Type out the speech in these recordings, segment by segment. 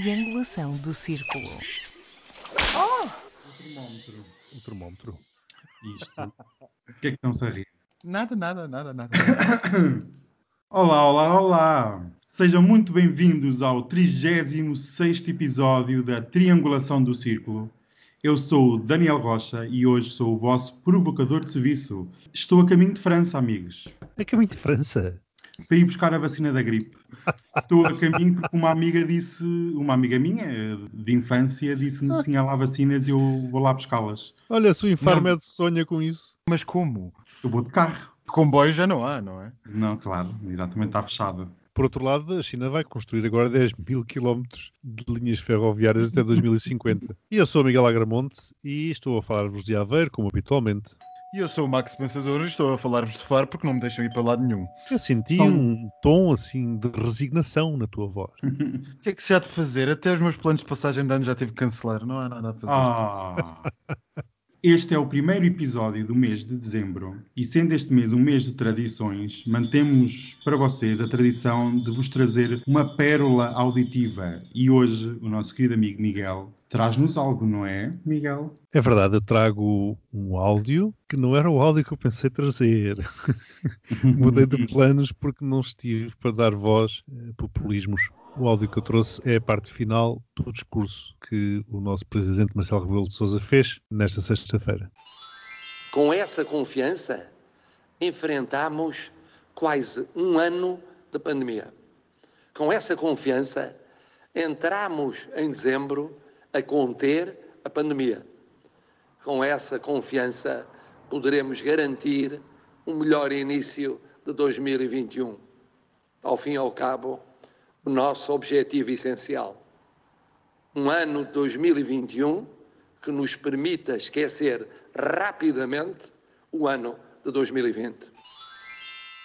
triangulação do círculo. Oh! O termómetro. O termómetro. Isto. O que é que estão-se a rir? Nada, nada, nada, nada. Olá, olá, olá! Sejam muito bem-vindos ao 36 episódio da Triangulação do Círculo. Eu sou o Daniel Rocha e hoje sou o vosso provocador de serviço. Estou a caminho de França, amigos, É caminho de França. para ir buscar a vacina da gripe. Estou a caminho porque uma amiga disse, uma amiga minha de infância, disse-me que tinha lá vacinas e eu vou lá buscá-las. Olha, se o Infarmed Não. sonha com isso. Mas como? Eu vou de carro. Comboio já não há, não é? Não, claro, exatamente, está fechado. Por outro lado, a China vai construir agora 10 mil quilómetros de linhas ferroviárias até 2050. E eu sou o Miguel Agramonte e estou a falar-vos de Aveiro, como habitualmente. E eu sou o Max Pensador e estou a falar-vos de Faro porque não me deixam ir para lado nenhum. Eu senti Tom. um tom assim de resignação na tua voz. O que é que se há de fazer? Até os meus planos de passagem de ano já tive que cancelar. Não há nada a fazer. Ah. Este é o primeiro episódio do mês de dezembro e, sendo este mês um mês de tradições, mantemos para vocês a tradição de vos trazer uma pérola auditiva. E hoje o nosso querido amigo Miguel traz-nos algo, não é, Miguel? É verdade, eu trago um áudio que não era o áudio que eu pensei trazer. Mudei de planos porque não estive para dar voz a populismos. O áudio que eu trouxe é a parte final do discurso que o nosso presidente Marcelo Rebelo de Sousa fez nesta sexta-feira. Com essa confiança, enfrentamos quase um ano de pandemia. Com essa confiança, entramos em dezembro a conter a pandemia. Com essa confiança, poderemos garantir um melhor início de 2021. Ao fim e ao cabo, o nosso objetivo essencial. Um ano de 2021 que nos permita esquecer rapidamente o ano de 2020.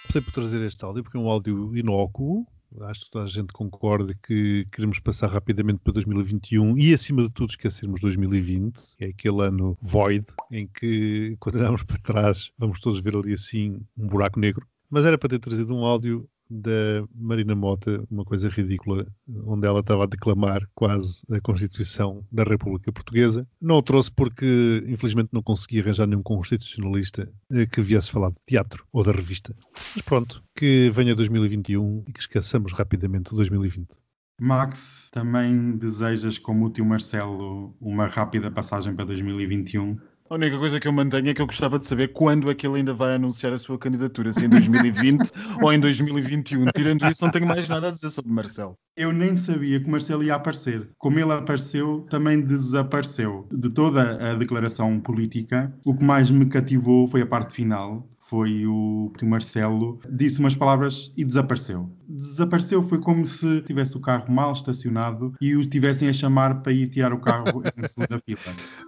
Optei por trazer este áudio porque é um áudio inócuo. Acho que toda a gente concorda que queremos passar rapidamente para 2021 e, acima de tudo, esquecermos 2020, que é aquele ano void, em que, quando olhamos para trás, vamos todos ver ali assim um buraco negro. Mas era para ter trazido um áudio da Marina Mota, uma coisa ridícula, onde ela estava a declamar quase a Constituição da República Portuguesa. Não o trouxe porque, infelizmente, não consegui arranjar nenhum constitucionalista eh, que viesse falar de teatro ou da revista. Mas pronto, que venha 2021 e que esqueçamos rapidamente 2020. Max, também desejas, como o tio Marcelo, uma rápida passagem para 2021? A única coisa que eu mantenho é que eu gostava de saber quando é que ele ainda vai anunciar a sua candidatura, se em 2020 ou em 2021. Tirando isso, não tenho mais nada a dizer sobre Marcelo. Eu nem sabia que Marcelo ia aparecer. Como ele apareceu, também desapareceu. De toda a declaração política, o que mais me cativou foi a parte final. Foi o que o Marcelo disse umas palavras e desapareceu. Desapareceu foi como se tivesse o carro mal estacionado e o tivessem a chamar para ir tirar o carro em segunda fila.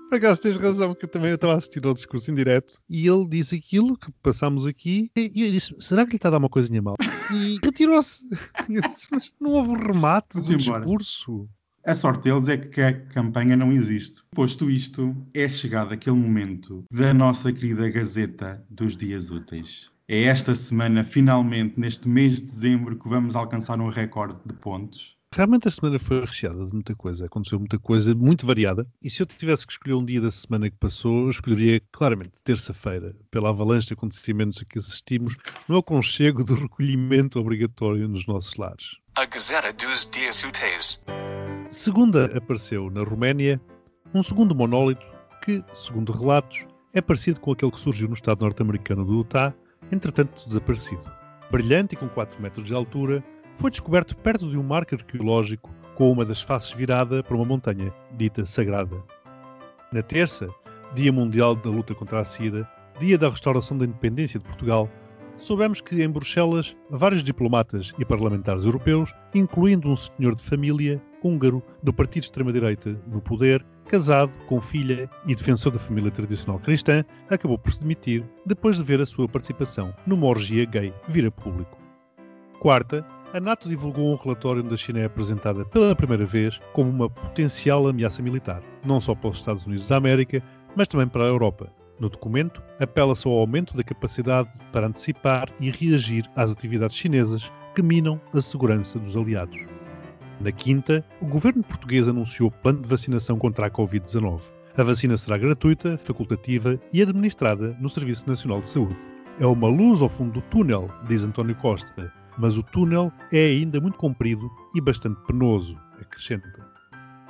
Por acaso tens razão, que eu também estava a assistir ao discurso em direto e ele disse aquilo que passámos aqui e eu disse, será que lhe está a dar uma coisinha mal? E retirou-se. Mas não houve um remate do embora. discurso. A sorte deles é que a campanha não existe. Posto isto, é chegado aquele momento da nossa querida Gazeta dos Dias Úteis. É esta semana, finalmente, neste mês de dezembro, que vamos alcançar um recorde de pontos. Realmente a semana foi recheada de muita coisa, aconteceu muita coisa muito variada. E se eu tivesse que escolher um dia da semana que passou, eu escolheria claramente terça-feira, pela avalanche de acontecimentos a que assistimos no aconchego do recolhimento obrigatório nos nossos lares. A Gazeta dos Dias Úteis. Segunda apareceu na Roménia um segundo monólito que, segundo relatos, é parecido com aquele que surgiu no estado norte-americano do Utah, entretanto desaparecido. Brilhante e com 4 metros de altura, foi descoberto perto de um marco arqueológico com uma das faces virada para uma montanha, dita sagrada. Na terça, Dia Mundial da Luta contra a SIDA, dia da restauração da independência de Portugal, soubemos que em Bruxelas vários diplomatas e parlamentares europeus, incluindo um senhor de família húngaro do partido de extrema-direita no poder, casado, com filha e defensor da família tradicional cristã, acabou por se demitir depois de ver a sua participação numa orgia gay vir a público. Quarta, a NATO divulgou um relatório onde a China é apresentada pela primeira vez como uma potencial ameaça militar, não só para os Estados Unidos da América, mas também para a Europa. No documento, apela-se ao aumento da capacidade para antecipar e reagir às atividades chinesas que minam a segurança dos aliados. Na quinta, o governo português anunciou o plano de vacinação contra a Covid-19. A vacina será gratuita, facultativa e administrada no Serviço Nacional de Saúde. É uma luz ao fundo do túnel, diz António Costa, mas o túnel é ainda muito comprido e bastante penoso, acrescenta.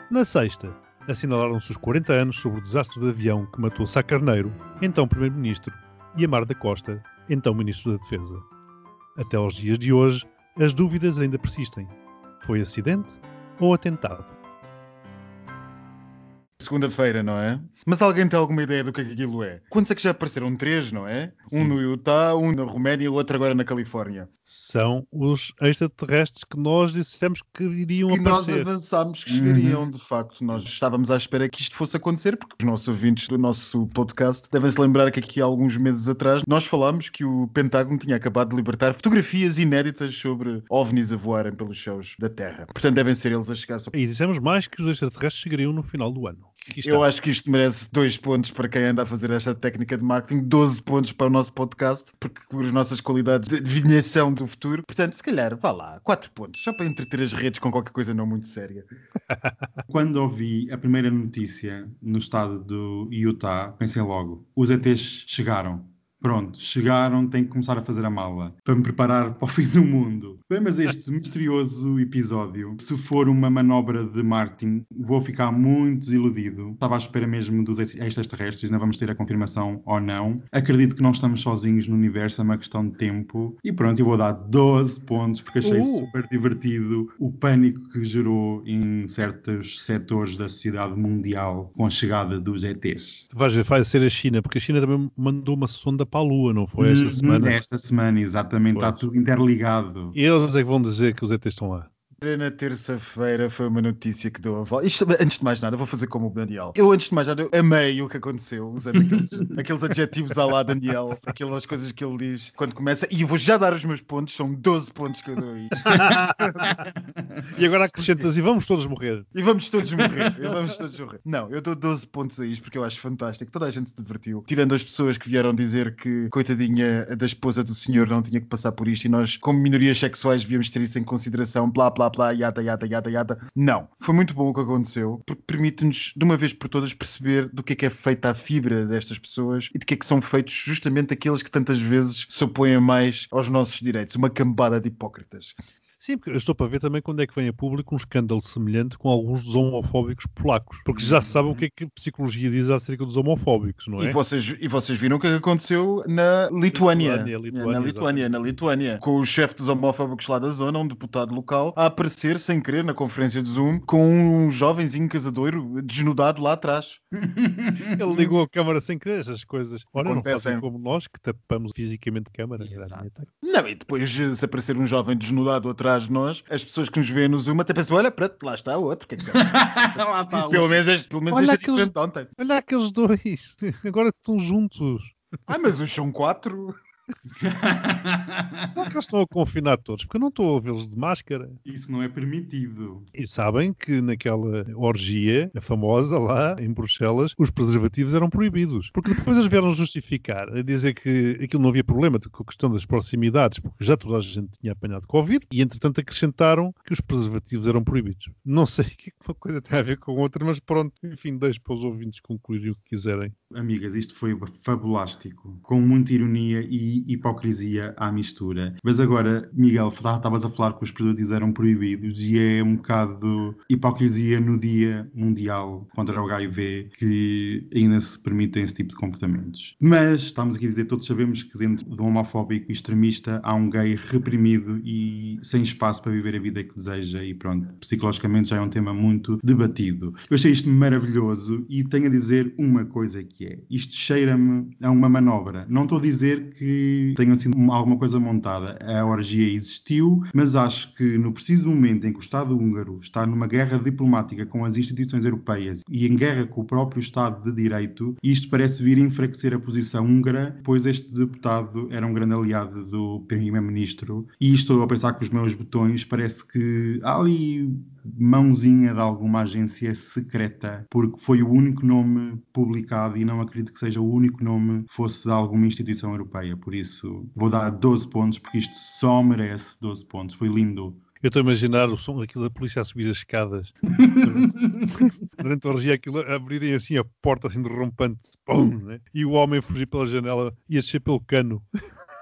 Na sexta, assinalaram-se os 40 anos sobre o desastre de avião que matou Sá Carneiro, então Primeiro-Ministro, e Amar da Costa, então Ministro da Defesa. Até aos dias de hoje, as dúvidas ainda persistem. Foi acidente ou atentado? Segunda-feira, não é? Mas alguém tem alguma ideia do que é que aquilo é? Quantos é que já apareceram? Três, não é? Sim. Um no Utah, um na Roménia e outro agora na Califórnia. São os extraterrestres que nós dissemos que iriam que nós aparecer. avançámos que Uhum. chegariam, de facto. Nós estávamos à espera que isto fosse acontecer, porque os nossos ouvintes do nosso podcast devem se lembrar que aqui há alguns meses atrás nós falámos que o Pentágono tinha acabado de libertar fotografias inéditas sobre ovnis a voarem pelos céus da Terra. Portanto, devem ser eles a chegar sobre. E dissemos mais que os extraterrestres chegariam no final do ano. Eu acho que isto merece dois pontos para quem anda a fazer esta técnica de marketing, 12 pontos para o nosso podcast, porque as nossas qualidades de adivinhação do futuro. Portanto, se calhar, vá lá, 4 pontos, só para entreter as redes com qualquer coisa não muito séria. Quando ouvi a primeira notícia no estado do Utah, pensei logo: os ETs chegaram. Pronto, chegaram, tenho que começar a fazer a mala para me preparar para o fim do mundo. Bem, mas este misterioso episódio, se for uma manobra de Martin, vou ficar muito desiludido. Estava à espera mesmo dos extraterrestres, não vamos ter a confirmação ou não. Acredito que não estamos sozinhos no universo, é uma questão de tempo. E pronto, eu vou dar 12 pontos porque achei Uh! super divertido o pânico que gerou em certos setores da sociedade mundial com a chegada dos ETs. Vais ver, vai ser a China, porque a China também mandou uma sonda para a Lua, não foi esta Uhum, semana? Esta semana, exatamente. Está Pois. tudo interligado. E eles é que vão dizer que os ETs estão lá. Na terça-feira foi uma notícia que deu a volta. Isto, antes de mais nada, vou fazer como o Daniel. Eu, antes de mais nada, amei o que aconteceu, usando aqueles, aqueles adjetivos à lá Daniel, aquelas coisas que ele diz quando começa. E eu vou já dar os meus pontos, são 12 pontos que eu dou a isto. E agora acrescentas e vamos todos morrer. E vamos todos morrer. E vamos todos morrer. Não, eu dou 12 pontos a isto porque eu acho fantástico. Toda a gente se divertiu. Tirando as pessoas que vieram dizer que, coitadinha da esposa do senhor, não tinha que passar por isto e nós, como minorias sexuais, devíamos ter isso em consideração. Blá, blá, blá, yata, yata, yata, yata. Não. Foi muito bom o que aconteceu porque permite-nos, de uma vez por todas, perceber do que é que é feita a fibra destas pessoas e de que é que são feitos justamente aqueles que tantas vezes se opõem mais aos nossos direitos. Uma cambada de hipócritas. Sim, porque eu estou para ver também quando é que vem a público um escândalo semelhante com alguns dos homofóbicos polacos. Porque já se sabe o que é que a psicologia diz acerca dos homofóbicos, não é? E vocês, e vocês viram o que aconteceu na Lituânia. Lituânia, Lituânia, na Lituânia, na Lituânia. Com o chefe dos homófobos lá da zona, um deputado local, a aparecer sem querer na conferência de Zoom com um jovenzinho casadoiro desnudado lá atrás. Ele ligou a câmara sem querer, essas coisas. Ora, não Acontecem. fazem como nós, que tapamos fisicamente a câmara. Não, e depois, se aparecer um jovem desnudado atrás de nós, as pessoas que nos veem no Zoom até pensam: olha, pronto, lá está outro. O que é que Lá está. Isso, pelo menos, este- pelo menos Olha este é aqueles- diferente de ontem. Olha aqueles dois, agora estão juntos. Ah, mas os são quatro. Será que eles estão a confinar todos? Porque eu não estou a vê-los de máscara. Isso não é permitido. E sabem que naquela orgia, a famosa lá em Bruxelas, os preservativos eram proibidos. Porque depois eles vieram justificar, a dizer que aquilo não havia problema com a questão das proximidades, porque já toda a gente tinha apanhado Covid, e entretanto acrescentaram que os preservativos eram proibidos. Não sei o é que uma coisa tem a ver com outra, mas pronto, enfim, deixo para os ouvintes concluírem o que quiserem. Amigas, isto foi fabulástico, com muita ironia e hipocrisia à mistura. Mas agora, Miguel, estavas a falar que os preservativos eram proibidos e é um bocado hipocrisia no Dia Mundial contra o HIV que ainda se permitem esse tipo de comportamentos. Mas estamos aqui a dizer, todos sabemos que dentro de um homofóbico extremista há um gay reprimido e sem espaço para viver a vida que deseja e pronto, psicologicamente já é um tema muito debatido. Eu achei isto maravilhoso e tenho a dizer uma coisa é, isto cheira-me a uma manobra. Não estou a dizer que tenha sido uma- alguma coisa montada. A orgia existiu, mas acho que no preciso momento em que o Estado húngaro está numa guerra diplomática com as instituições europeias e em guerra com o próprio Estado de Direito, isto parece vir enfraquecer a posição húngara, pois este deputado era um grande aliado do Primeiro-Ministro e estou a pensar que os meus botões parece que há ali mãozinha de alguma agência secreta, porque foi o único nome publicado e não acredito que seja o único nome fosse de alguma instituição europeia. Por isso, vou dar 12 pontos, porque isto só merece 12 pontos. Foi lindo. Eu estou a imaginar o som, aquilo da polícia a subir as escadas. Durante a orgia, aquilo a abrirem assim a porta assim de rompante. Pum, né? E o homem fugir pela janela e a descer pelo cano.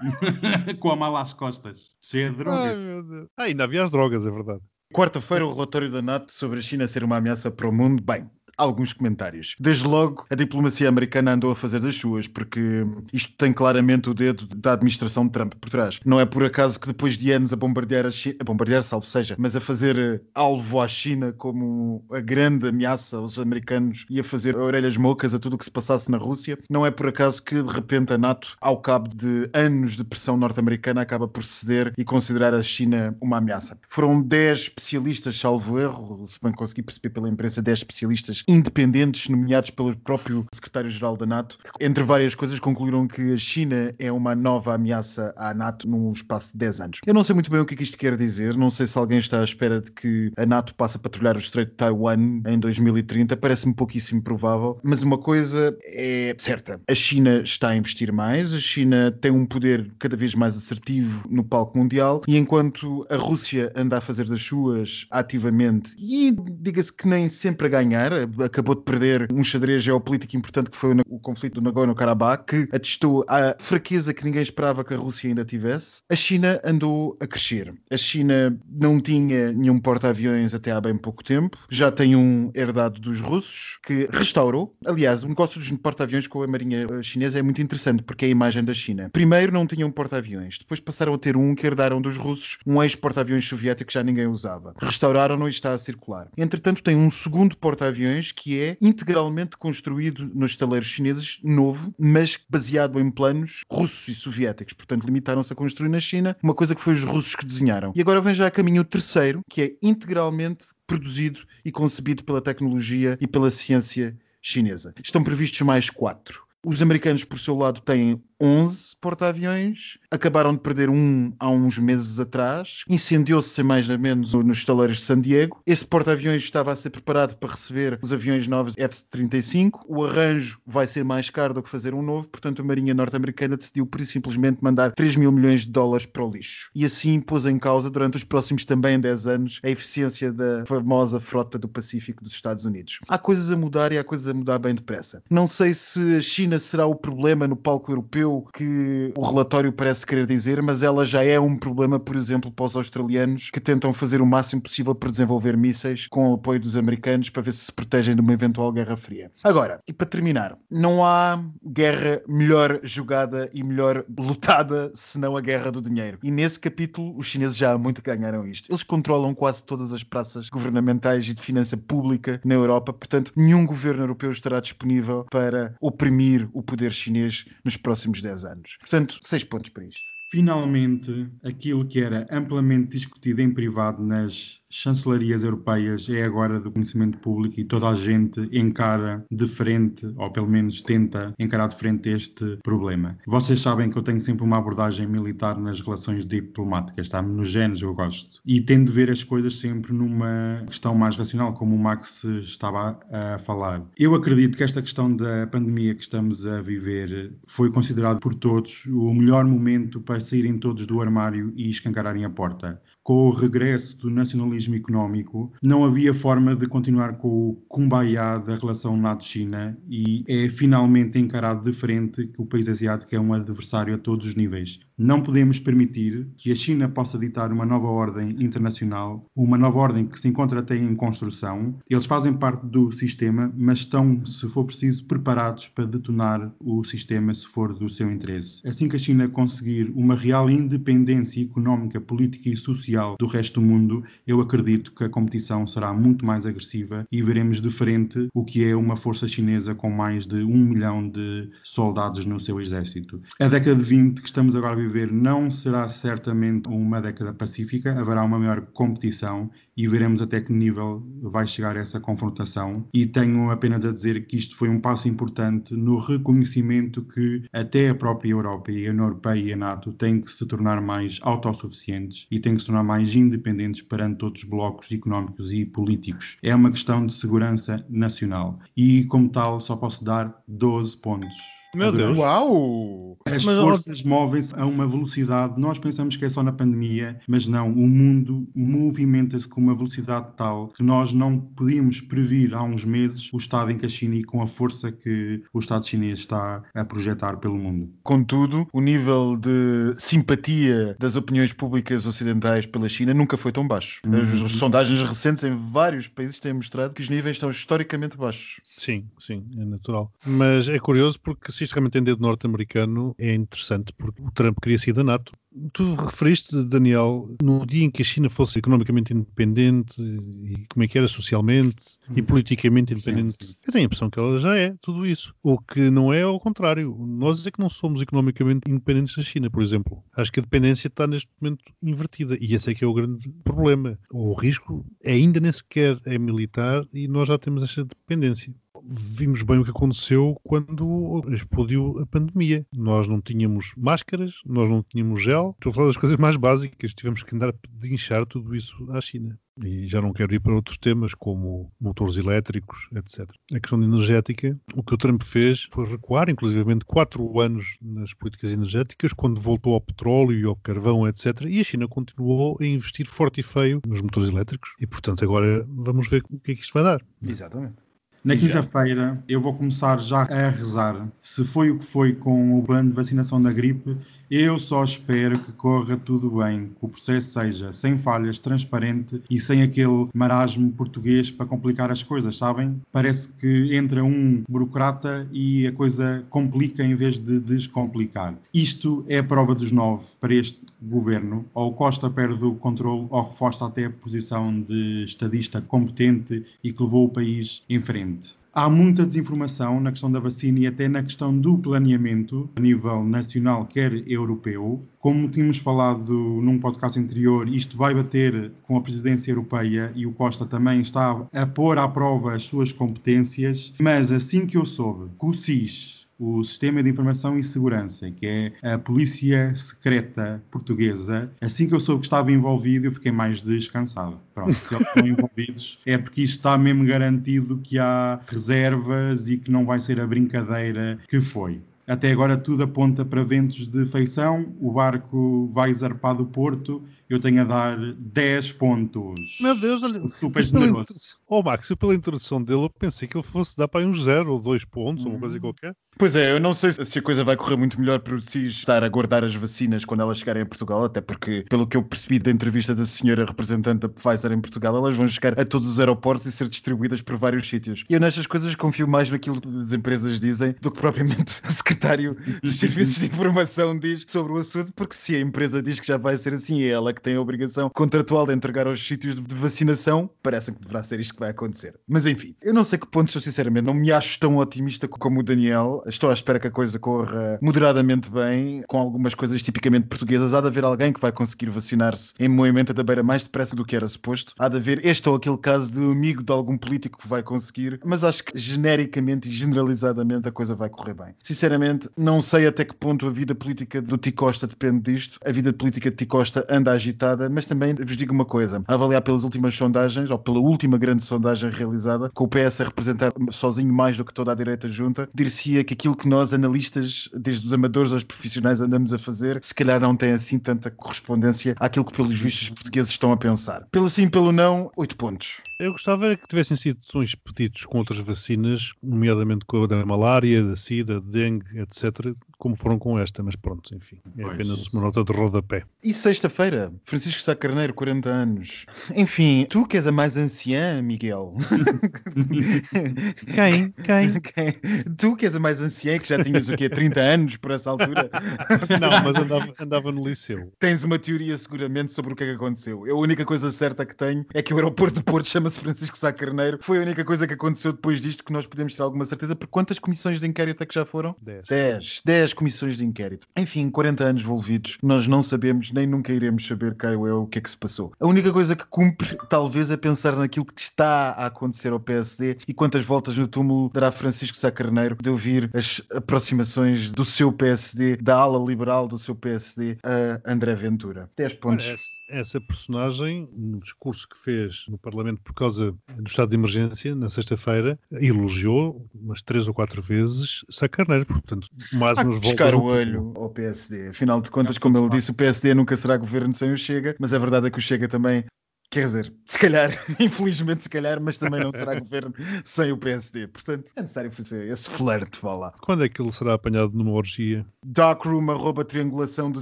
Com a mala às costas, cheia de Ai, drogas. Ah, ainda havia as drogas, é verdade. Quarta-feira, o relatório da NATO sobre a China ser uma ameaça para o mundo. Bem, alguns comentários. Desde logo, a diplomacia americana andou a fazer das suas, porque isto tem claramente o dedo da administração de Trump por trás. Não é por acaso que depois de anos a bombardear a China, a bombardear, salvo seja, mas a fazer eh, alvo à China como a grande ameaça aos americanos e a fazer orelhas mocas a tudo o que se passasse na Rússia, não é por acaso que de repente a NATO, ao cabo de anos de pressão norte-americana, acaba por ceder e considerar a China uma ameaça. Foram 10 especialistas, salvo erro, se bem consegui perceber pela imprensa, 10 especialistas independentes, nomeados pelo próprio secretário-geral da NATO, que, entre várias coisas, concluíram que a China é uma nova ameaça à NATO num espaço de 10 anos. Eu não sei muito bem o que é que isto quer dizer, não sei se alguém está à espera de que a NATO passe a patrulhar o Estreito de Taiwan em 2030, parece-me pouquíssimo provável, mas uma coisa é certa: a China está a investir mais, a China tem um poder cada vez mais assertivo no palco mundial, e enquanto a Rússia anda a fazer das suas ativamente, e diga-se que nem sempre a ganhar, acabou de perder um xadrez geopolítico importante que foi o conflito do Nagorno-Karabakh, que atestou a fraqueza que ninguém esperava que a Rússia ainda tivesse. A China andou a crescer. A China não tinha nenhum porta-aviões até há bem pouco tempo, já tem um herdado dos russos que restaurou. Aliás, o negócio dos porta-aviões com a marinha chinesa é muito interessante porque é a imagem da China. Primeiro não tinham porta-aviões, depois passaram a ter um que herdaram dos russos, um ex-porta-aviões soviético que já ninguém usava. Restauraram-no e está a circular. Entretanto, tem um segundo porta-aviões que é integralmente construído nos estaleiros chineses, novo, mas baseado em planos russos e soviéticos. Portanto, limitaram-se a construir na China uma coisa que foi os russos que desenharam. E agora vem já a caminho o terceiro, que é integralmente produzido e concebido pela tecnologia e pela ciência chinesa. Estão previstos mais quatro. Os americanos, por seu lado, têm 11 porta-aviões, acabaram de perder um há uns meses atrás, incendiou-se sem mais nem menos nos estaleiros de San Diego. Esse porta-aviões estava a ser preparado para receber os aviões novos F-35. O arranjo vai ser mais caro do que fazer um novo, portanto a Marinha norte-americana decidiu por simplesmente mandar 3 mil milhões de dólares para o lixo. E assim pôs em causa, durante os próximos também 10 anos, a eficiência da famosa frota do Pacífico dos Estados Unidos. Há coisas a mudar e há coisas a mudar bem depressa. Não sei se a China será o problema no palco europeu que o relatório parece querer dizer, mas ela já é um problema, por exemplo, para os australianos que tentam fazer o máximo possível para desenvolver mísseis com o apoio dos americanos para ver se se protegem de uma eventual guerra fria. Agora, e para terminar, não há guerra melhor jogada e melhor lutada senão a guerra do dinheiro. E nesse capítulo, os chineses já há muito ganharam isto. Eles controlam quase todas as praças governamentais e de finança pública na Europa, portanto, nenhum governo europeu estará disponível para oprimir o poder chinês nos próximos 10 anos. Portanto, 6 pontos para isto. Finalmente, aquilo que era amplamente discutido em privado nas chancelarias europeias é agora do conhecimento público e toda a gente encara de frente, ou pelo menos tenta encarar de frente este problema. Vocês sabem que eu tenho sempre uma abordagem militar nas relações diplomáticas, está nos genes, eu gosto. E tendo de ver as coisas sempre numa questão mais racional, como o Max estava a falar. Eu acredito que esta questão da pandemia que estamos a viver foi considerado por todos o melhor momento para saírem todos do armário e escancararem a porta. Com o regresso do nacionalismo económico, não havia forma de continuar com o kumbaya da relação NATO-China e é finalmente encarado de frente que o país asiático é um adversário a todos os níveis. Não podemos permitir que a China possa ditar uma nova ordem internacional, uma nova ordem que se encontra até em construção. Eles fazem parte do sistema, mas estão, se for preciso, preparados para detonar o sistema se for do seu interesse. Assim que a China conseguir uma real independência económica, política e social do resto do mundo, eu acredito que a competição será muito mais agressiva e veremos de frente o que é uma força chinesa com mais de um milhão de soldados no seu exército. A década de 20 que estamos agora a viver não será certamente uma década pacífica, haverá uma maior competição e veremos até que nível vai chegar essa confrontação. E tenho apenas a dizer que isto foi um passo importante no reconhecimento que até a própria Europa e a União Europeia e a NATO têm que se tornar mais autossuficientes e têm que se tornar mais independentes perante outros blocos económicos e políticos. É uma questão de segurança nacional e, como tal, só posso dar 12 pontos. Meu Deus. Uau! As Mas, forças movem-se a uma velocidade, nós pensamos que é só na pandemia, mas não, o mundo movimenta-se com uma velocidade tal que nós não podíamos prever há uns meses o estado em que a China e com a força que o Estado chinês está a projetar pelo mundo. Contudo, o nível de simpatia das opiniões públicas ocidentais pela China nunca foi tão baixo. As Uhum. sondagens recentes em vários países têm mostrado que os níveis estão historicamente baixos. Sim, sim, é natural. Mas é curioso porque realmente tem dedo norte-americano, é interessante porque o Trump queria sair da NATO. Tu referiste, Daniel, no dia em que a China fosse economicamente independente e como é que era socialmente e politicamente Sim, independente. sim. Eu tenho a impressão que ela já é tudo isso. O que não é ao contrário. Nós é que não somos economicamente independentes da China, por exemplo. Acho que a dependência está neste momento invertida e esse é que é o grande problema. O risco ainda nem sequer é militar e nós já temos esta dependência vimos bem o que aconteceu quando explodiu a pandemia. Nós não tínhamos máscaras, nós não tínhamos gel. Estou a falar das coisas mais básicas. Tivemos que andar a pedinchar tudo isso à China. E já não quero ir para outros temas como motores elétricos, etc. A questão energética, o que o Trump fez foi recuar, inclusivamente, quatro anos nas políticas energéticas, quando voltou ao petróleo e ao carvão, etc. E a China continuou a investir forte e feio nos motores elétricos. E, portanto, agora vamos ver o que é que isto vai dar. Exatamente. Na quinta-feira eu vou começar já a rezar. Se foi o que foi com o plano de vacinação da gripe, eu só espero que corra tudo bem, que o processo seja sem falhas, transparente e sem aquele marasmo português para complicar as coisas, sabem? Parece que entra um burocrata e a coisa complica em vez de descomplicar. Isto é a prova dos nove para este governo. Ou Costa perde o controle ou reforça até a posição de estadista competente e que levou o país em frente. Há muita desinformação na questão da vacina e até na questão do planeamento a nível nacional, quer europeu. Como tínhamos falado num podcast anterior, isto vai bater com a presidência europeia e o Costa também está a pôr à prova as suas competências. Mas assim que eu soube que o SIS, o Sistema de Informação e Segurança, que é a Polícia Secreta Portuguesa, assim que eu soube que estava envolvido, eu fiquei mais descansado. Pronto, se eles estão envolvidos, é porque isto está mesmo garantido que há reservas e que não vai ser a brincadeira que foi. Até agora tudo aponta para ventos de feição, o barco vai zarpar do porto, eu tenho a dar 10 pontos. Meu Deus, olha. Super generoso. Oh, Max, eu pela introdução dele, eu pensei que ele fosse dar para aí uns zero ou dois pontos, ou uma coisa Hum. qualquer. Pois é, eu não sei se a coisa vai correr muito melhor para o SIS estar a guardar as vacinas quando elas chegarem a Portugal, até porque, pelo que eu percebi da entrevista da senhora representante da Pfizer em Portugal, elas vão chegar a todos os aeroportos e ser distribuídas por vários sítios. E eu nestas coisas confio mais naquilo que as empresas dizem do que propriamente o secretário dos Serviços de Informação diz sobre o assunto, porque se a empresa diz que já vai ser assim, é ela que tem a obrigação contratual de entregar aos sítios de vacinação, parece que deverá ser isto que vai acontecer. Mas enfim, eu não sei que pontos eu sinceramente não me acho tão otimista como o Daniel. Estou à espera que a coisa corra moderadamente bem, com algumas coisas tipicamente portuguesas. Há de haver alguém que vai conseguir vacinar-se em Moimenta da Beira mais depressa do que era suposto. Há de haver este ou aquele caso de amigo de algum político que vai conseguir, mas acho que genericamente e generalizadamente a coisa vai correr bem. Sinceramente, não sei até que ponto a vida política do Ticosta depende disto. A vida política de Ticosta anda agitada, mas também vos digo uma coisa: a avaliar pelas últimas sondagens, ou pela última grande sondagem realizada, com o PS a representar sozinho mais do que toda a direita junta, dir-se-ia que aquilo que nós, analistas, desde os amadores aos profissionais, andamos a fazer, se calhar não tem assim tanta correspondência àquilo que, pelos vistos, os portugueses estão a pensar. Pelo sim, pelo não, 8 pontos. Eu gostava era que tivessem sido tão expeditos com outras vacinas, nomeadamente com a da malária, da sida, da dengue, etc., como foram com esta, mas pronto, enfim, é Pois. apenas uma nota de rodapé. E sexta-feira, Francisco Sá Carneiro, 40 anos. Enfim, tu que és a mais anciã, Miguel. Quem? Quem? Quem? Tu que és a mais anciã, que já tinhas o quê? 30 anos por essa altura? Não, mas andava, andava no liceu. Tens uma teoria seguramente sobre o que é que aconteceu. Eu, a única coisa certa que tenho é que o aeroporto de Porto chama-se Francisco Sá Carneiro. Foi a única coisa que aconteceu depois disto que nós podemos ter alguma certeza. Por quantas comissões de inquérito é que já foram? 10. 10, 10 comissões de inquérito. Enfim, 40 anos envolvidos, nós não sabemos, nem nunca iremos saber, Caio eu, o que é que se passou. A única coisa que cumpre, talvez, é pensar naquilo que está a acontecer ao PSD e quantas voltas no túmulo dará Francisco Sá Carneiro de ouvir as aproximações do seu PSD, da ala liberal do seu PSD, a André Ventura. 10 pontos. Essa personagem, no discurso que fez no Parlamento por causa do estado de emergência, na sexta-feira, elogiou umas três ou quatro vezes Sá Carneiro. Portanto, mais umas buscar o olho ao PSD. Afinal de contas, como ele disse, o PSD nunca será governo sem o Chega, mas a verdade é que o Chega também. Quer dizer, se calhar, infelizmente se calhar, mas também não será governo sem o PSD. Portanto, é necessário fazer esse flerte, vá lá. Quando é que ele será apanhado numa orgia? Darkroom, arroba triangulação do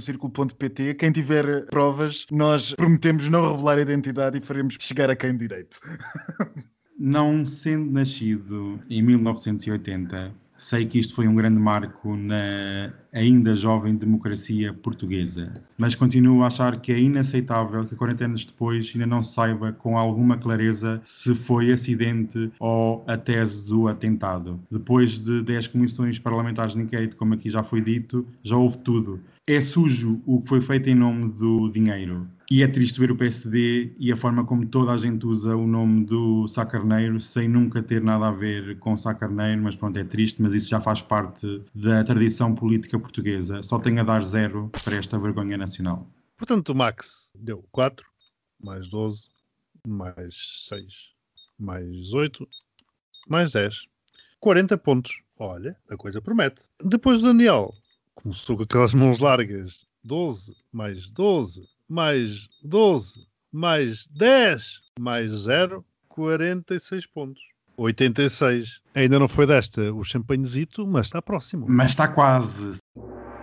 círculo.pt. Quem tiver provas, nós prometemos não revelar a identidade e faremos chegar a quem direito. Não sendo nascido em 1980, sei que isto foi um grande marco na ainda jovem democracia portuguesa, mas continuo a achar que é inaceitável que 40 anos depois ainda não se saiba com alguma clareza se foi acidente ou a tese do atentado. Depois de 10 comissões parlamentares de inquérito, como aqui já foi dito, já houve tudo. É sujo o que foi feito em nome do dinheiro. E é triste ver o PSD e a forma como toda a gente usa o nome do Sá Carneiro sem nunca ter nada a ver com Sá Carneiro, mas pronto, é triste, mas isso já faz parte da tradição política portuguesa. Só tenho a dar zero para esta vergonha nacional. Portanto, o Max deu 4, mais 12, mais 6, mais 8, mais 10. 40 pontos. Olha, a coisa promete. Depois o Daniel começou com aquelas mãos largas. 12, mais 12, mais 12, mais 10, mais 0, 46 pontos. 86. Ainda não foi desta o champanhezito, mas está próximo. Mas está quase.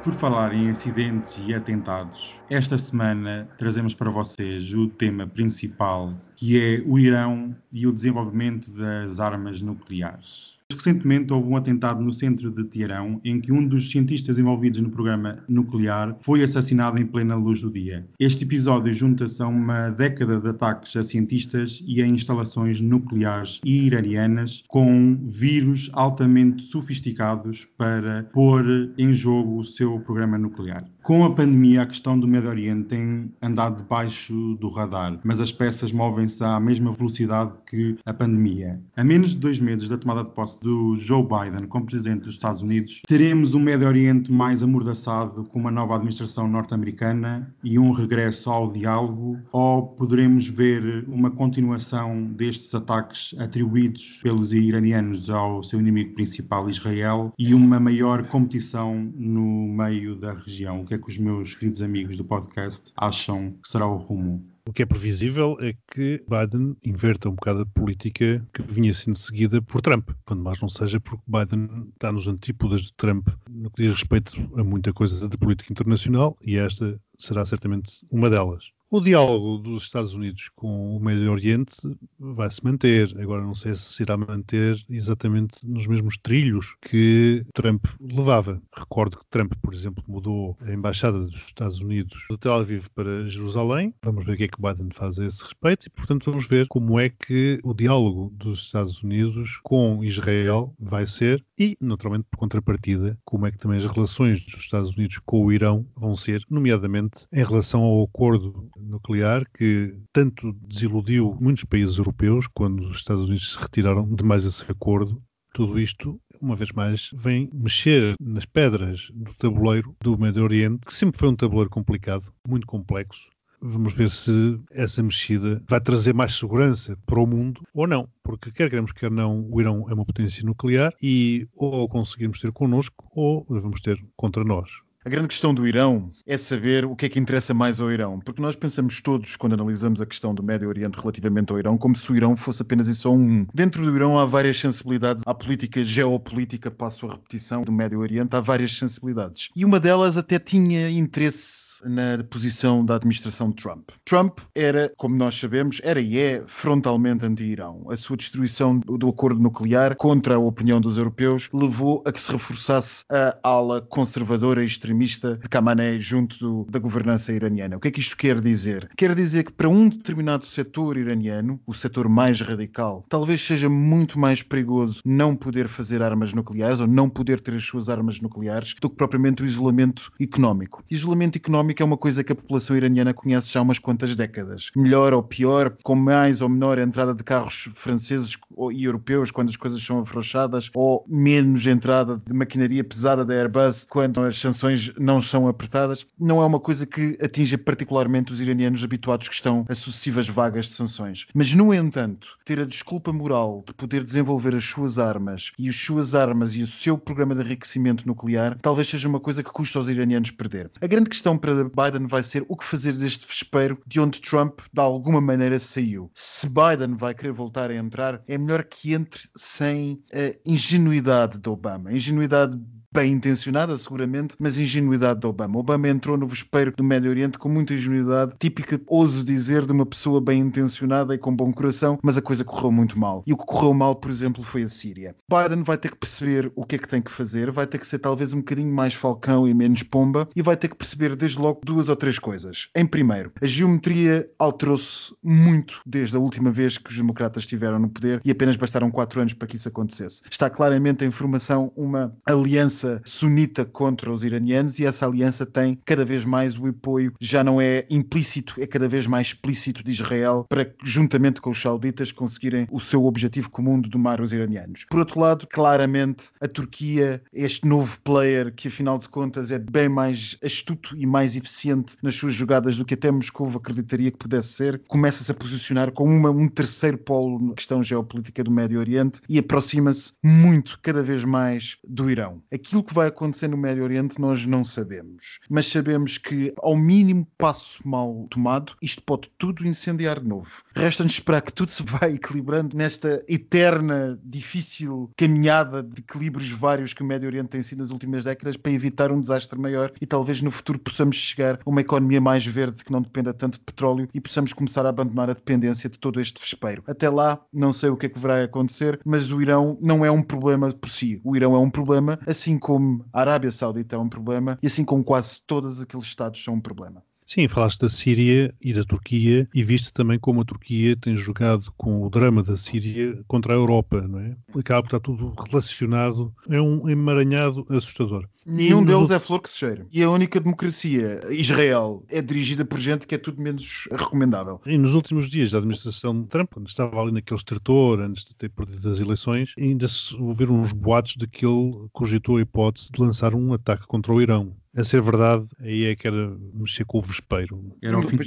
Por falar em acidentes e atentados, esta semana trazemos para vocês o tema principal, que é o Irão e o desenvolvimento das armas nucleares. Recentemente houve um atentado no centro de Teherão em que um dos cientistas envolvidos no programa nuclear foi assassinado em plena luz do dia. Este episódio junta-se a uma década de ataques a cientistas e a instalações nucleares iranianas com vírus altamente sofisticados para pôr em jogo o seu programa nuclear. Com a pandemia, a questão do Médio Oriente tem andado debaixo do radar, mas as peças movem-se à mesma velocidade que a pandemia. A menos de dois meses da tomada de posse do Joe Biden como presidente dos Estados Unidos, teremos um Médio Oriente mais amordaçado com uma nova administração norte-americana e um regresso ao diálogo, ou poderemos ver uma continuação destes ataques atribuídos pelos iranianos ao seu inimigo principal, Israel, e uma maior competição no meio da região. O que é que os meus queridos amigos do podcast acham que será o rumo? O que é previsível é que Biden inverta um bocado a política que vinha sendo seguida por Trump, quando mais não seja porque Biden está nos antípodas de Trump no que diz respeito a muita coisa de política internacional e esta será certamente uma delas. O diálogo dos Estados Unidos com o Médio Oriente vai se manter. Agora não sei se se irá manter exatamente nos mesmos trilhos que Trump levava. Recordo que Trump, por exemplo, mudou a embaixada dos Estados Unidos de Tel Aviv para Jerusalém. Vamos ver o que é que Biden faz a esse respeito e, portanto, vamos ver como é que o diálogo dos Estados Unidos com Israel vai ser e, naturalmente, por contrapartida, como é que também as relações dos Estados Unidos com o Irão vão ser, nomeadamente em relação ao acordo nuclear que tanto desiludiu muitos países europeus quando os Estados Unidos se retiraram de mais esse acordo. Tudo isto, uma vez mais, vem mexer nas pedras do tabuleiro do Médio Oriente, que sempre foi um tabuleiro complicado, muito complexo. Vamos ver se essa mexida vai trazer mais segurança para o mundo ou não, porque quer queremos, quer não, o Irão é uma potência nuclear e ou conseguimos ter connosco ou vamos ter contra nós. A grande questão do Irão é saber o que é que interessa mais ao Irão, porque nós pensamos todos, quando analisamos a questão do Médio Oriente relativamente ao Irão, como se o Irão fosse apenas e só um. Dentro do Irão há várias sensibilidades, há política geopolítica, passo a repetição, do Médio Oriente, há várias sensibilidades. E uma delas até tinha interesse na posição da administração de Trump. Trump era, como nós sabemos, era e é frontalmente anti-Irão. A sua destruição do acordo nuclear contra a opinião dos europeus levou a que se reforçasse a ala conservadora e extremista de Khamenei junto do, da governança iraniana. O que é que isto quer dizer? Quer dizer que para um determinado setor iraniano, o setor mais radical, talvez seja muito mais perigoso não poder fazer armas nucleares ou não poder ter as suas armas nucleares do que propriamente o isolamento económico. Isolamento económico é uma coisa que a população iraniana conhece já há umas quantas décadas. Melhor ou pior, com mais ou menor entrada de carros franceses e europeus quando as coisas são afrouxadas, ou menos entrada de maquinaria pesada da Airbus quando as sanções sanções não são apertadas, não é uma coisa que atinja particularmente os iranianos habituados que estão a sucessivas vagas de sanções. Mas, no entanto, ter a desculpa moral de poder desenvolver as suas armas e as suas armas e o seu programa de enriquecimento nuclear talvez seja uma coisa que custa aos iranianos perder. A grande questão para Biden vai ser o que fazer deste vespeiro de onde Trump, de alguma maneira, saiu. Se Biden vai querer voltar a entrar, é melhor que entre sem a ingenuidade de Obama. A ingenuidade bem intencionada, seguramente, mas ingenuidade de Obama. Obama entrou no vespeiro do Médio Oriente com muita ingenuidade, típica, ouso dizer, de uma pessoa bem intencionada e com bom coração, mas a coisa correu muito mal. E o que correu mal, por exemplo, foi a Síria. Biden vai ter que perceber o que é que tem que fazer, vai ter que ser talvez um bocadinho mais falcão e menos pomba, e vai ter que perceber desde logo duas ou três coisas. Em primeiro, a geometria alterou-se muito desde a última vez que os democratas estiveram no poder e apenas bastaram quatro anos para que isso acontecesse. Está claramente em formação uma aliança aliança sunita contra os iranianos e essa aliança tem cada vez mais o apoio, já não é implícito, é cada vez mais explícito de Israel para, juntamente com os sauditas, conseguirem o seu objetivo comum de domar os iranianos. Por outro lado, claramente, a Turquia, este novo player que, afinal de contas, é bem mais astuto e mais eficiente nas suas jogadas do que até Moscou acreditaria que pudesse ser, começa-se a posicionar como uma, um terceiro polo na questão geopolítica do Médio Oriente e aproxima-se muito, cada vez mais, do Irão. Aquilo Aquilo que vai acontecer no Médio Oriente nós não sabemos, mas sabemos que, ao mínimo passo mal tomado, isto pode tudo incendiar de novo. Resta-nos esperar que tudo se vá equilibrando nesta eterna, difícil caminhada de equilíbrios vários que o Médio Oriente tem sido nas últimas décadas para evitar um desastre maior e talvez no futuro possamos chegar a uma economia mais verde que não dependa tanto de petróleo e possamos começar a abandonar a dependência de todo este vespeiro. Até lá, não sei o que é que vai acontecer, mas o Irão não é um problema por si. O Irão é um problema, assim como a Arábia Saudita é um problema e assim como quase todos aqueles Estados são um problema. Sim, falaste da Síria e da Turquia e viste também como a Turquia tem jogado com o drama da Síria contra a Europa, não é? Acaba por estar tudo relacionado, é um emaranhado assustador. Nenhum deles outros... é flor que se cheira. E a única democracia, Israel, é dirigida por gente que é tudo menos recomendável. E nos últimos dias da administração de Trump, quando estava ali naquele estertor, antes de ter perdido as eleições, ainda se ouviram uns boatos de que ele cogitou a hipótese de lançar um ataque contra o Irão a ser verdade, aí é que era mexer com o vespeiro. Era o fim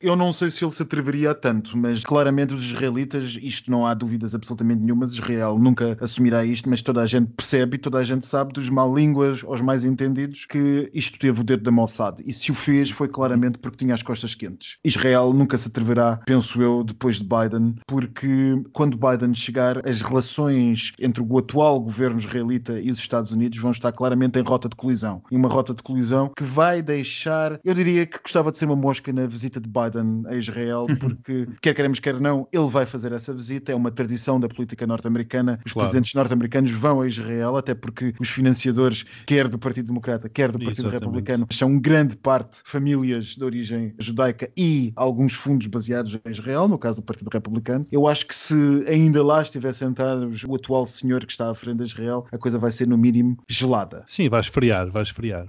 eu não sei se ele se atreveria a tanto, mas claramente os israelitas, isto não há dúvidas absolutamente nenhumas, Israel nunca assumirá isto, mas toda a gente percebe e toda a gente sabe dos mal línguas aos mais entendidos que isto teve o dedo da Mossad. E se o fez foi claramente porque tinha as costas quentes. Israel nunca se atreverá, penso eu, depois de Biden, porque quando Biden chegar, as relações entre o atual governo israelita e os Estados Unidos vão estar claramente em rota de colisão. E uma rota de colisão colisão que vai deixar, eu diria que gostava de ser uma mosca na visita de Biden a Israel, uhum. porque quer queremos, quer não, ele vai fazer essa visita, é uma tradição da política norte-americana. Os claro. presidentes norte-americanos vão a Israel, até porque os financiadores, quer do Partido Democrata, quer do Partido Exatamente. Republicano, são grande parte famílias de origem judaica e alguns fundos baseados em Israel, no caso do Partido Republicano. Eu acho que se ainda lá estiver sentado o atual senhor que está à frente de Israel, a coisa vai ser no mínimo gelada. Sim, vai esfriar, vai esfriar.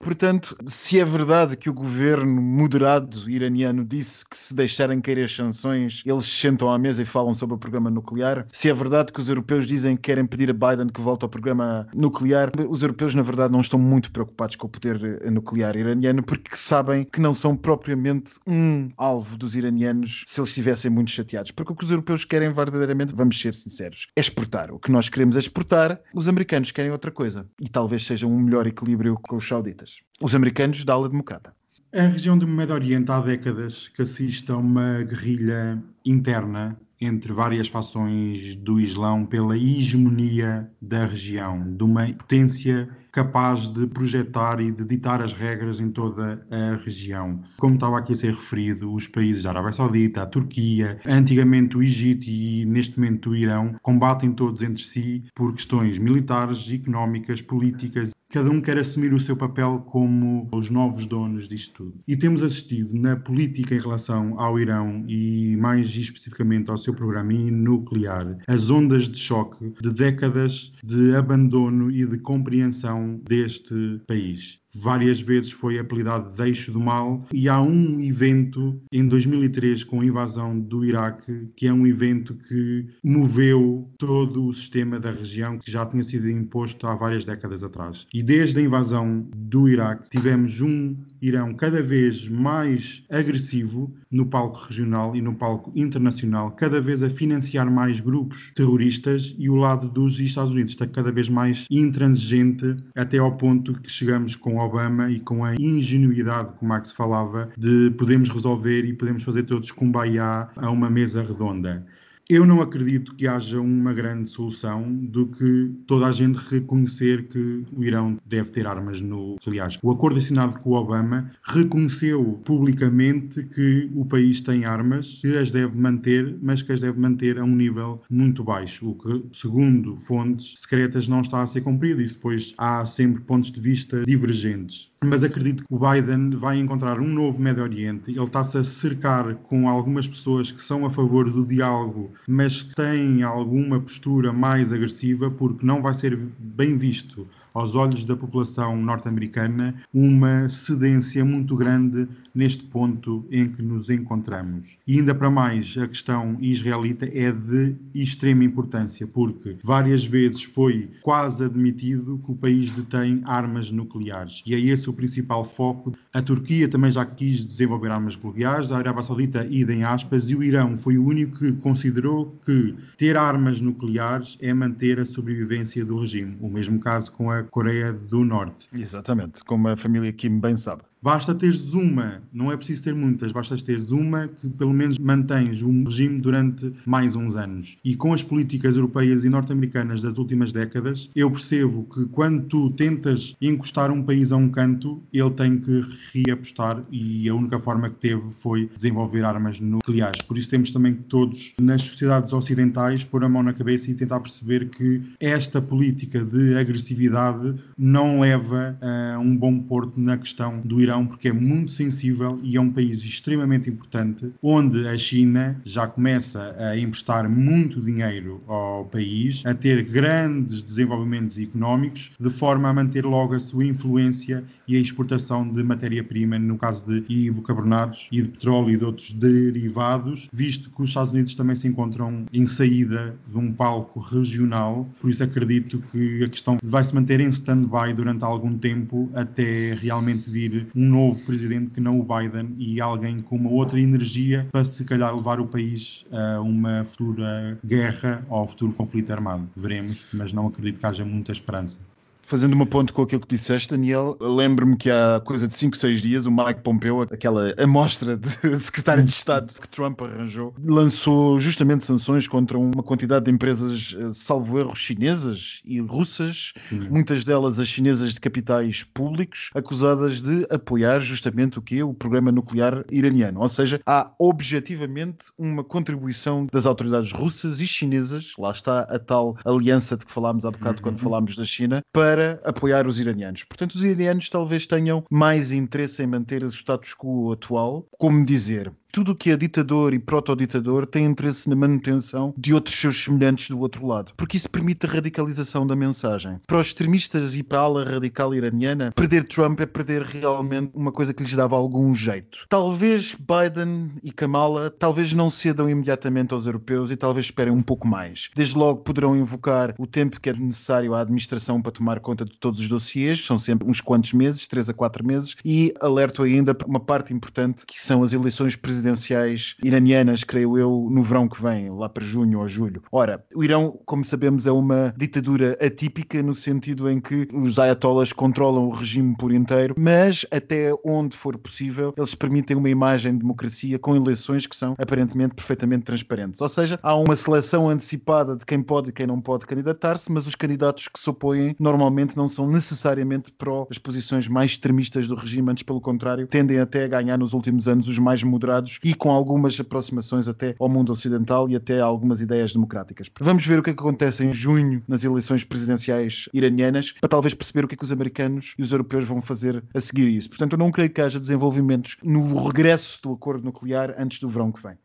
Portanto, se é verdade que o governo moderado iraniano disse que se deixarem cair as sanções, eles sentam à mesa e falam sobre o programa nuclear, se é verdade que os europeus dizem que querem pedir a Biden que volte ao programa nuclear, os europeus, na verdade, não estão muito preocupados com o poder eh, nuclear iraniano porque sabem que não são propriamente um alvo dos iranianos se eles estivessem muito chateados. Porque o que os europeus querem verdadeiramente, vamos ser sinceros, é exportar. O que nós queremos é exportar, os americanos querem outra coisa. E talvez seja um melhor equilíbrio com os sauditas os americanos da ala democrata. A região do Médio Oriente há décadas que assiste a uma guerrilha interna entre várias fações do Islão pela hegemonia da região, de uma potência capaz de projetar e de ditar as regras em toda a região. Como estava aqui a ser referido, os países da Arábia Saudita, a Turquia, antigamente o Egito e neste momento o Irão, combatem todos entre si por questões militares, económicas, políticas cada um quer assumir o seu papel como os novos donos disto tudo. E temos assistido na política em relação ao Irão e mais especificamente ao seu programa nuclear as ondas de choque de décadas de abandono e de compreensão deste país várias vezes foi apelidado de eixo do mal, e há um evento em 2003 com a invasão do Iraque, que é um evento que moveu todo o sistema da região que já tinha sido imposto há várias décadas atrás. E desde a invasão do Iraque tivemos um Irão cada vez mais agressivo no palco regional e no palco internacional, cada vez a financiar mais grupos terroristas e o lado dos Estados Unidos está cada vez mais intransigente até ao ponto que chegamos com Obama e com a ingenuidade, como Max falava, de podemos resolver e podemos fazer todos kumbaya a uma mesa redonda. Eu não acredito que haja uma grande solução do que toda a gente reconhecer que o Irão deve ter armas nucleares. O acordo assinado com o Obama reconheceu publicamente que o país tem armas, que as deve manter, mas que as deve manter a um nível muito baixo, o que, segundo fontes secretas, não está a ser cumprido. E depois há sempre pontos de vista divergentes mas acredito que o Biden vai encontrar um novo Médio Oriente. Ele está-se a cercar com algumas pessoas que são a favor do diálogo, mas têm alguma postura mais agressiva, porque não vai ser bem visto aos olhos da população norte-americana uma cedência muito grande neste ponto em que nos encontramos. E ainda para mais, a questão israelita é de extrema importância, porque várias vezes foi quase admitido que o país detém armas nucleares. E é esse o principal foco. A Turquia também já quis desenvolver armas nucleares, a Arábia Saudita, idem aspas, e o Irão foi o único que considerou que ter armas nucleares é manter a sobrevivência do regime. O mesmo caso com a Coreia do Norte. Exatamente, como a família Kim bem sabe. Basta teres uma, não é preciso ter muitas, basta teres uma que pelo menos mantens um regime durante mais uns anos. E com as políticas europeias e norte-americanas das últimas décadas, eu percebo que quando tu tentas encostar um país a um canto, ele tem que reapostar e a única forma que teve foi desenvolver armas nucleares. Por isso temos também que todos, nas sociedades ocidentais, pôr a mão na cabeça e tentar perceber que esta política de agressividade não leva a um bom porto na questão do Irão, porque é muito sensível e é um país extremamente importante, onde a China já começa a emprestar muito dinheiro ao país, a ter grandes desenvolvimentos económicos, de forma a manter logo a sua influência e a exportação de matéria-prima, no caso de hidrocarbonados e de petróleo e de outros derivados, visto que os Estados Unidos também se encontram em saída de um palco regional, por isso acredito que a questão vai se manter em stand-by durante algum tempo até realmente vir um novo presidente que não o Biden e alguém com uma outra energia para se calhar levar o país a uma futura guerra ou futuro conflito armado. Veremos, mas não acredito que haja muita esperança. Fazendo uma ponte com aquilo que disseste, Daniel, lembro-me que há coisa de 5, 6 dias o Mike Pompeo, aquela amostra de secretário de Estado que Trump arranjou, lançou justamente sanções contra uma quantidade de empresas, eh, salvo erro, chinesas e russas, muitas delas as chinesas de capitais públicos, acusadas de apoiar justamente o que o programa nuclear iraniano. Ou seja, há objetivamente uma contribuição das autoridades russas e chinesas, lá está a tal aliança de que falámos há bocado uhum. quando falámos da China, para para apoiar os iranianos. Portanto, os iranianos talvez tenham mais interesse em manter o status quo atual, como dizer, tudo o que é ditador e proto-ditador tem interesse na manutenção de outros seus semelhantes do outro lado, porque isso permite a radicalização da mensagem. Para os extremistas e para a ala radical iraniana, perder Trump é perder realmente uma coisa que lhes dava algum jeito. Talvez Biden e Kamala talvez não cedam imediatamente aos europeus e talvez esperem um pouco mais. Desde logo poderão invocar o tempo que é necessário à administração para tomar conta de todos os dossiês, são sempre uns quantos meses, 3 a 4 meses, e alerto ainda para uma parte importante que são as eleições presidenciais presidenciais iranianas, creio eu, no verão que vem, lá para junho ou julho. Ora, o Irão, como sabemos, é uma ditadura atípica no sentido em que os ayatollahs controlam o regime por inteiro, mas até onde for possível, eles permitem uma imagem de democracia com eleições que são aparentemente perfeitamente transparentes. Ou seja, há uma seleção antecipada de quem pode e quem não pode candidatar-se, mas os candidatos que se opõem normalmente não são necessariamente pró as posições mais extremistas do regime, antes pelo contrário, tendem até a ganhar nos últimos anos os mais moderados e com algumas aproximações até ao mundo ocidental e até algumas ideias democráticas. Vamos ver o que, é que acontece em junho nas eleições presidenciais iranianas para talvez perceber o que é que os americanos e os europeus vão fazer a seguir isso. Portanto, eu não creio que haja desenvolvimentos no regresso do acordo nuclear antes do verão que vem.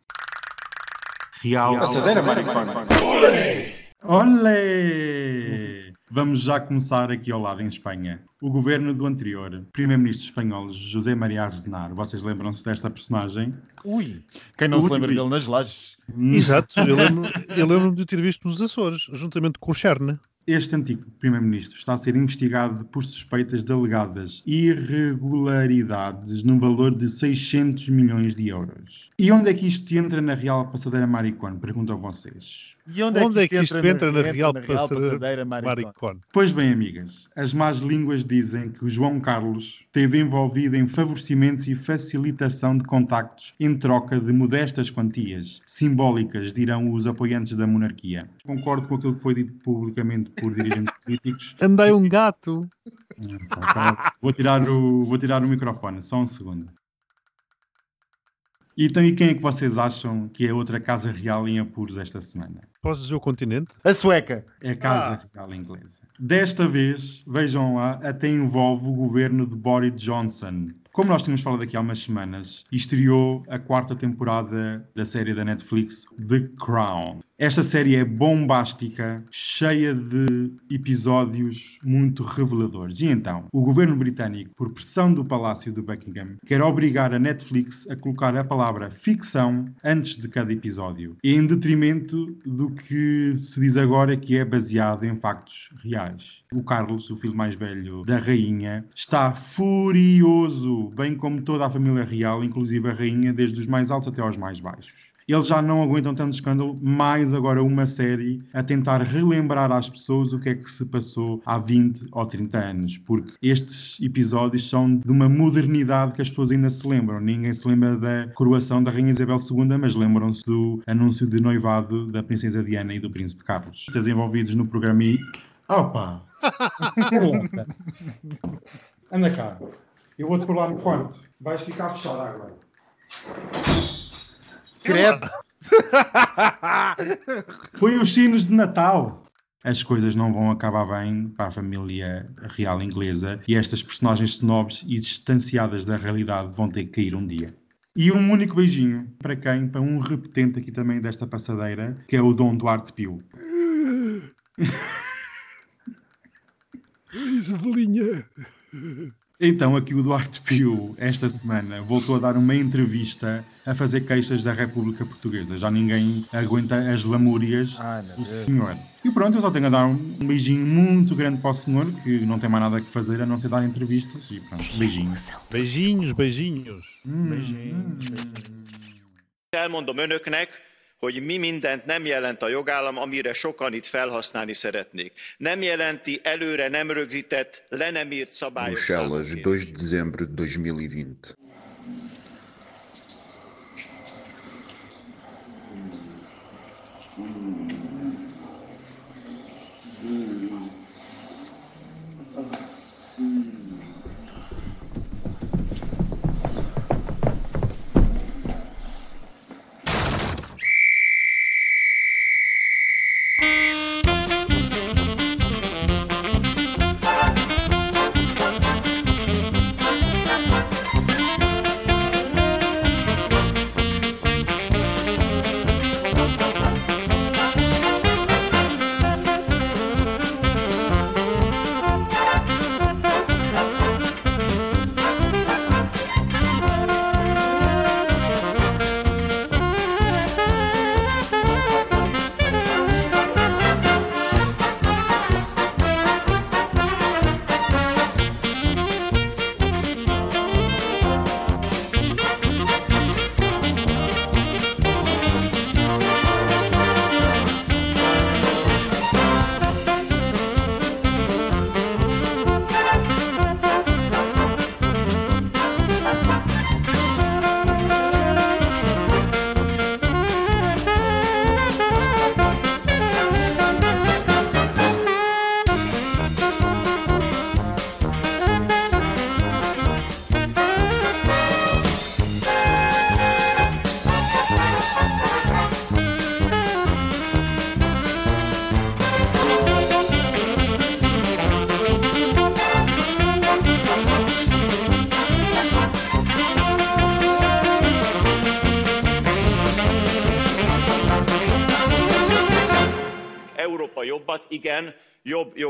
Real. Olé! Vamos já começar aqui ao lado em Espanha. O governo do anterior, primeiro-ministro espanhol José María Aznar, vocês lembram-se desta personagem? Ui, quem não Ui, se lembra dele nas lajes? Exato, eu lembro- lembro-me de ter visto nos Açores, juntamente com o Cherna. Este antigo primeiro-ministro está a ser investigado por suspeitas de alegadas irregularidades num valor de 600 milhões de euros. E onde é que isto entra na real passadeira Maricón? Pergunto a vocês. E Onde é que isto entra na Real Passadeira Maricón? Maricón? Pois bem, amigas, as más línguas dizem que o João Carlos esteve envolvido em favorecimentos e facilitação de contactos em troca de modestas quantias, simbólicas, dirão os apoiantes da monarquia. Concordo com aquilo que foi dito publicamente por dirigentes políticos. Andei um gato. Então, vou, tirar o, vou tirar o microfone, só um segundo. Então, e quem é que vocês acham que é outra casa real em apuros esta semana? Posso dizer o continente? A sueca. É a Casa Real Inglesa. Desta vez, vejam lá, até envolve o governo de Boris Johnson. Como nós tínhamos falado aqui há umas semanas, estreou a quarta temporada da série da Netflix The Crown. Esta série é bombástica, cheia de episódios muito reveladores. E então, o governo britânico, por pressão do Palácio do Buckingham, quer obrigar a Netflix a colocar a palavra ficção antes de cada episódio, em detrimento do que se diz agora que é baseado em factos reais. O Carlos, o filho mais velho da rainha, está furioso, bem como toda a família real, inclusive a rainha, desde os mais altos até aos mais baixos. Eles já não aguentam tanto escândalo, mais agora uma série a tentar relembrar às pessoas o que é que se passou há 20 ou 30 anos, porque estes episódios são de uma modernidade que as pessoas ainda se lembram. Ninguém se lembra da coroação da Rainha Isabel II, mas lembram-se do anúncio de noivado da Princesa Diana e do Príncipe Carlos. Estás envolvidos no programa e. Opa! Anda cá. Eu vou-te pôr lá no quarto. Vais ficar fechado agora. Credo. Foi os sinos de Natal. As coisas não vão acabar bem para a família real inglesa e estas personagens snobs e distanciadas da realidade vão ter que cair um dia. E um único beijinho para quem? Para um repetente aqui também desta passadeira, que é o Dom Duarte Pio. Isabelinha. Então, aqui o Duarte Pio, esta semana, voltou a dar uma entrevista a fazer queixas da República Portuguesa. Já ninguém aguenta as lamúrias Ai, do Deus. senhor. E pronto, eu só tenho a dar um beijinho muito grande para o senhor, que não tem mais nada que fazer a não ser dar entrevistas. E pronto, beijinhos. Do Beijinhos, beijinhos. Elmondom önöknek, hogy mi mindent nem jelent a jogállam, amire sokan itt felhasználni szeretnék. Nem jelenti előre nem rögzített, le nem írt szabályok. Bruxelas, 2 de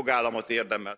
jogállamot érdemel.